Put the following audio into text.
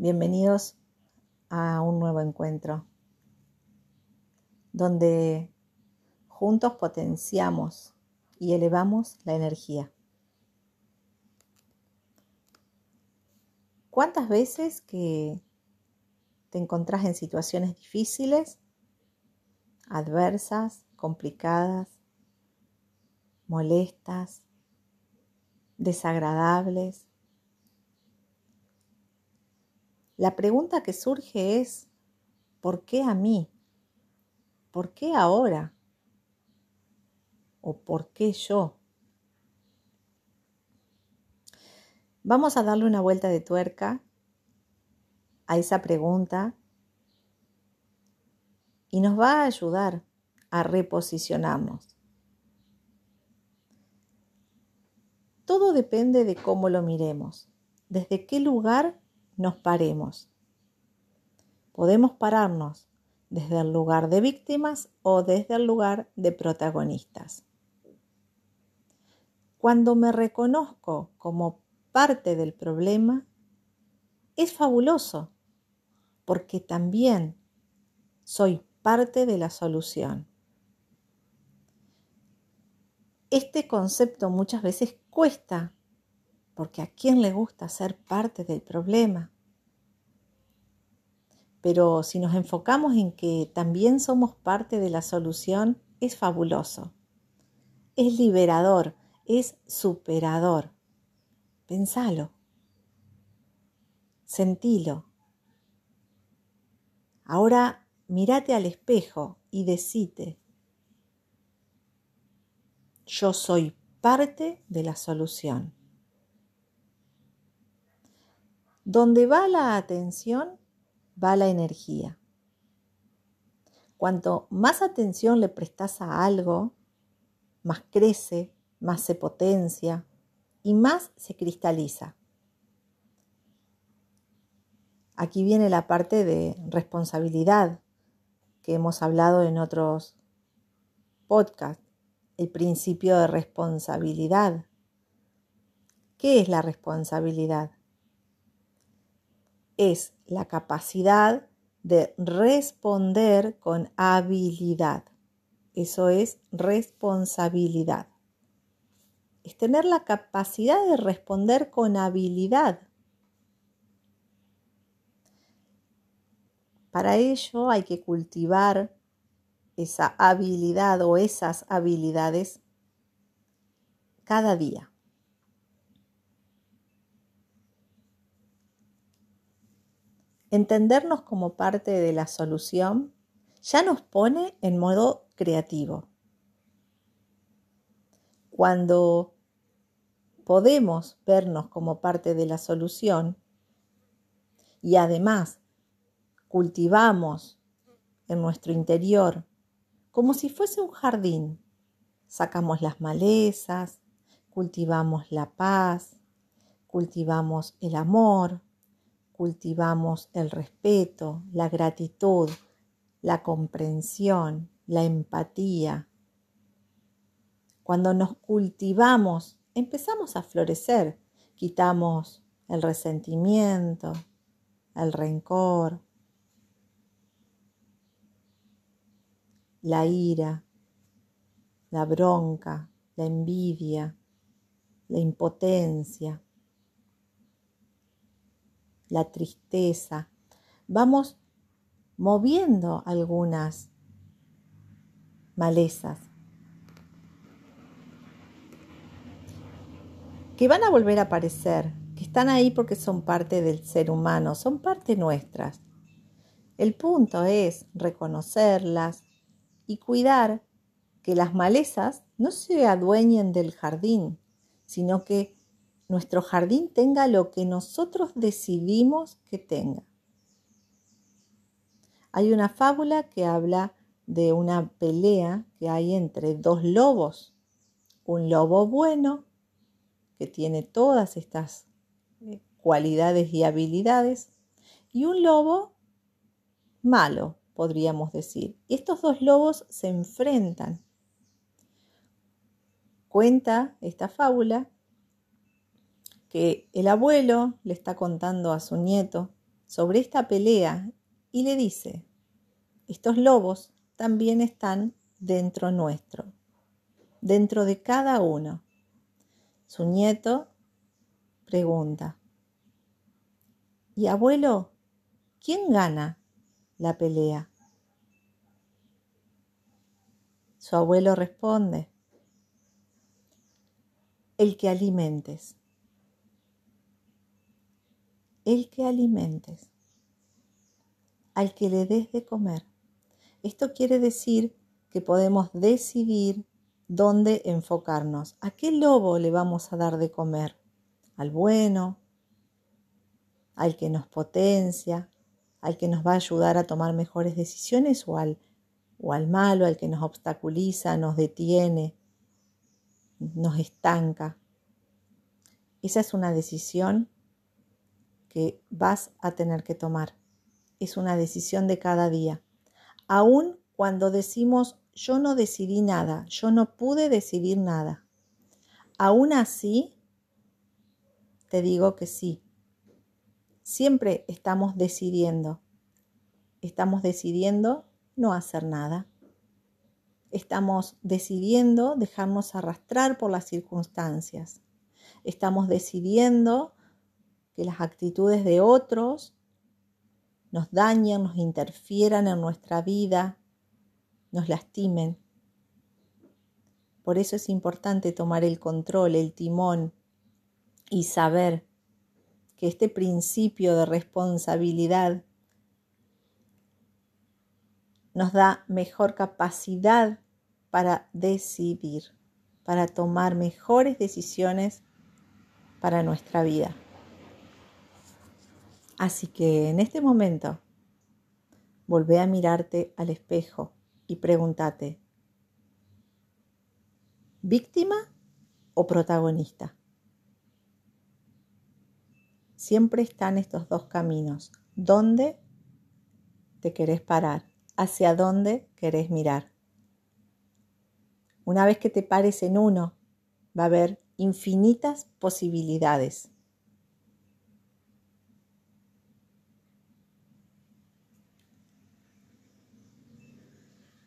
Bienvenidos a un nuevo encuentro donde juntos potenciamos y elevamos la energía. ¿Cuántas veces que te encontrás en situaciones difíciles, adversas, complicadas, molestas, desagradables? La pregunta que surge es, ¿por qué a mí? ¿Por qué ahora? ¿O por qué yo? Vamos a darle una vuelta de tuerca a esa pregunta y nos va a ayudar a reposicionarnos. Todo depende de cómo lo miremos, desde qué lugar nos paremos. Podemos pararnos desde el lugar de víctimas o desde el lugar de protagonistas. Cuando me reconozco como parte del problema, es fabuloso, porque también soy parte de la solución. Este concepto muchas veces cuesta porque a quién le gusta ser parte del problema. Pero si nos enfocamos en que también somos parte de la solución, es fabuloso. Es liberador, es superador. Pensalo. Sentilo. Ahora mírate al espejo y decite, yo soy parte de la solución. Donde va la atención, va la energía. Cuanto más atención le prestas a algo, más crece, más se potencia y más se cristaliza. Aquí viene la parte de responsabilidad que hemos hablado en otros podcasts, el principio de responsabilidad. ¿Qué es la responsabilidad? Es la capacidad de responder con habilidad. Eso es responsabilidad. Es tener la capacidad de responder con habilidad. Para ello hay que cultivar esa habilidad o esas habilidades cada día. Entendernos como parte de la solución ya nos pone en modo creativo. Cuando podemos vernos como parte de la solución y además cultivamos en nuestro interior como si fuese un jardín, sacamos las malezas, cultivamos la paz, cultivamos el amor, cultivamos el respeto, la gratitud, la comprensión, la empatía. Cuando nos cultivamos, empezamos a florecer, quitamos el resentimiento, el rencor, la ira, la bronca, la envidia, la impotencia la tristeza. Vamos moviendo algunas malezas que van a volver a aparecer, que están ahí porque son parte del ser humano, son parte nuestras. El punto es reconocerlas y cuidar que las malezas no se adueñen del jardín, sino que nuestro jardín tenga lo que nosotros decidimos que tenga. Hay una fábula que habla de una pelea que hay entre dos lobos. Un lobo bueno, que tiene todas estas eh, cualidades y habilidades, y un lobo malo, podríamos decir. Estos dos lobos se enfrentan. Cuenta esta fábula que el abuelo le está contando a su nieto sobre esta pelea y le dice, estos lobos también están dentro nuestro, dentro de cada uno. Su nieto pregunta, ¿y abuelo, quién gana la pelea? Su abuelo responde, el que alimentes. El que alimentes. Al que le des de comer. Esto quiere decir que podemos decidir dónde enfocarnos. ¿A qué lobo le vamos a dar de comer? ¿Al bueno? ¿Al que nos potencia? ¿Al que nos va a ayudar a tomar mejores decisiones? ¿O al, o al malo, al que nos obstaculiza, nos detiene, nos estanca? Esa es una decisión que vas a tener que tomar. Es una decisión de cada día. Aún cuando decimos yo no decidí nada, yo no pude decidir nada. Aún así, te digo que sí. Siempre estamos decidiendo. Estamos decidiendo no hacer nada. Estamos decidiendo dejarnos arrastrar por las circunstancias. Estamos decidiendo que las actitudes de otros nos dañen, nos interfieran en nuestra vida, nos lastimen. Por eso es importante tomar el control, el timón y saber que este principio de responsabilidad nos da mejor capacidad para decidir, para tomar mejores decisiones para nuestra vida. Así que en este momento, volvé a mirarte al espejo y pregúntate, ¿víctima o protagonista? Siempre están estos dos caminos. ¿Dónde te querés parar? ¿Hacia dónde querés mirar? Una vez que te pares en uno, va a haber infinitas posibilidades.